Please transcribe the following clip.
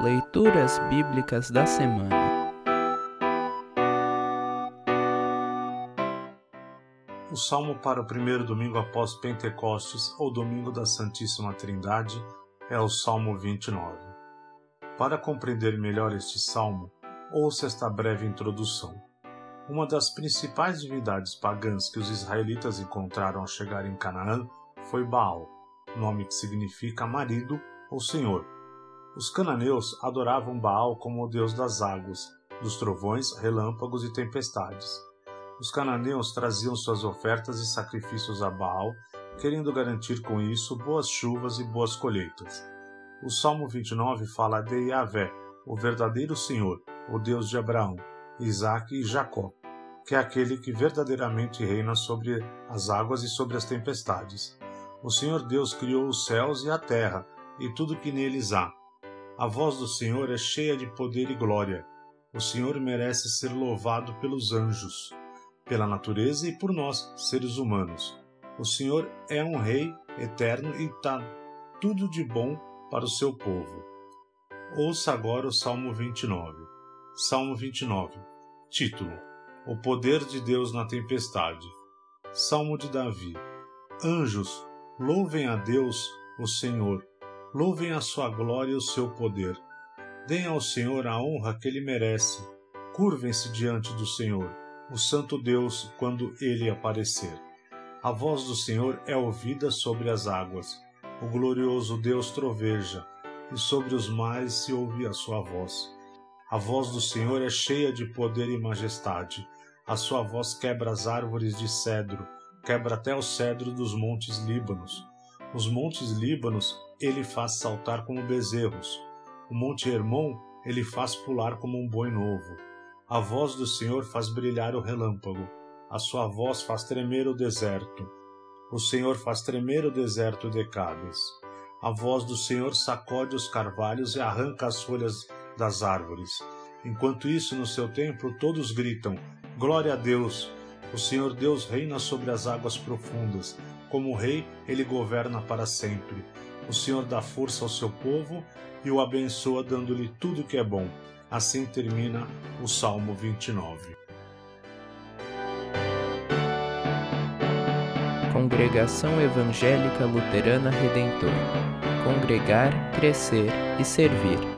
Leituras Bíblicas da Semana O salmo para o primeiro domingo após Pentecostes, ou domingo da Santíssima Trindade, é o Salmo 29. Para compreender melhor este salmo, ouça esta breve introdução. Uma das principais divindades pagãs que os israelitas encontraram ao chegar em Canaã foi Baal, nome que significa marido ou senhor os cananeus adoravam Baal como o deus das águas, dos trovões, relâmpagos e tempestades. Os cananeus traziam suas ofertas e sacrifícios a Baal, querendo garantir com isso boas chuvas e boas colheitas. O Salmo 29 fala de Yahvé, o verdadeiro Senhor, o Deus de Abraão, Isaque e Jacó, que é aquele que verdadeiramente reina sobre as águas e sobre as tempestades. O Senhor Deus criou os céus e a terra e tudo que neles há a voz do Senhor é cheia de poder e glória. O Senhor merece ser louvado pelos anjos, pela natureza e por nós, seres humanos. O Senhor é um Rei eterno e está tudo de bom para o seu povo. Ouça agora o Salmo 29. Salmo 29. Título: O poder de Deus na tempestade. Salmo de Davi. Anjos, louvem a Deus, o Senhor Louvem a sua glória e o seu poder. Deem ao Senhor a honra que ele merece. Curvem-se diante do Senhor, o Santo Deus, quando ele aparecer. A voz do Senhor é ouvida sobre as águas. O glorioso Deus troveja, e sobre os mares se ouve a sua voz. A voz do Senhor é cheia de poder e majestade. A sua voz quebra as árvores de cedro, quebra até o cedro dos montes Líbanos. Os montes Líbanos ele faz saltar como bezerros. O monte Hermon ele faz pular como um boi novo. A voz do Senhor faz brilhar o relâmpago. A sua voz faz tremer o deserto. O Senhor faz tremer o deserto de Cádiz. A voz do Senhor sacode os carvalhos e arranca as folhas das árvores. Enquanto isso, no seu templo, todos gritam: Glória a Deus! O Senhor Deus reina sobre as águas profundas. Como rei, ele governa para sempre. O Senhor dá força ao seu povo e o abençoa, dando-lhe tudo que é bom. Assim termina o Salmo 29. Congregação Evangélica Luterana Redentor Congregar, Crescer e Servir.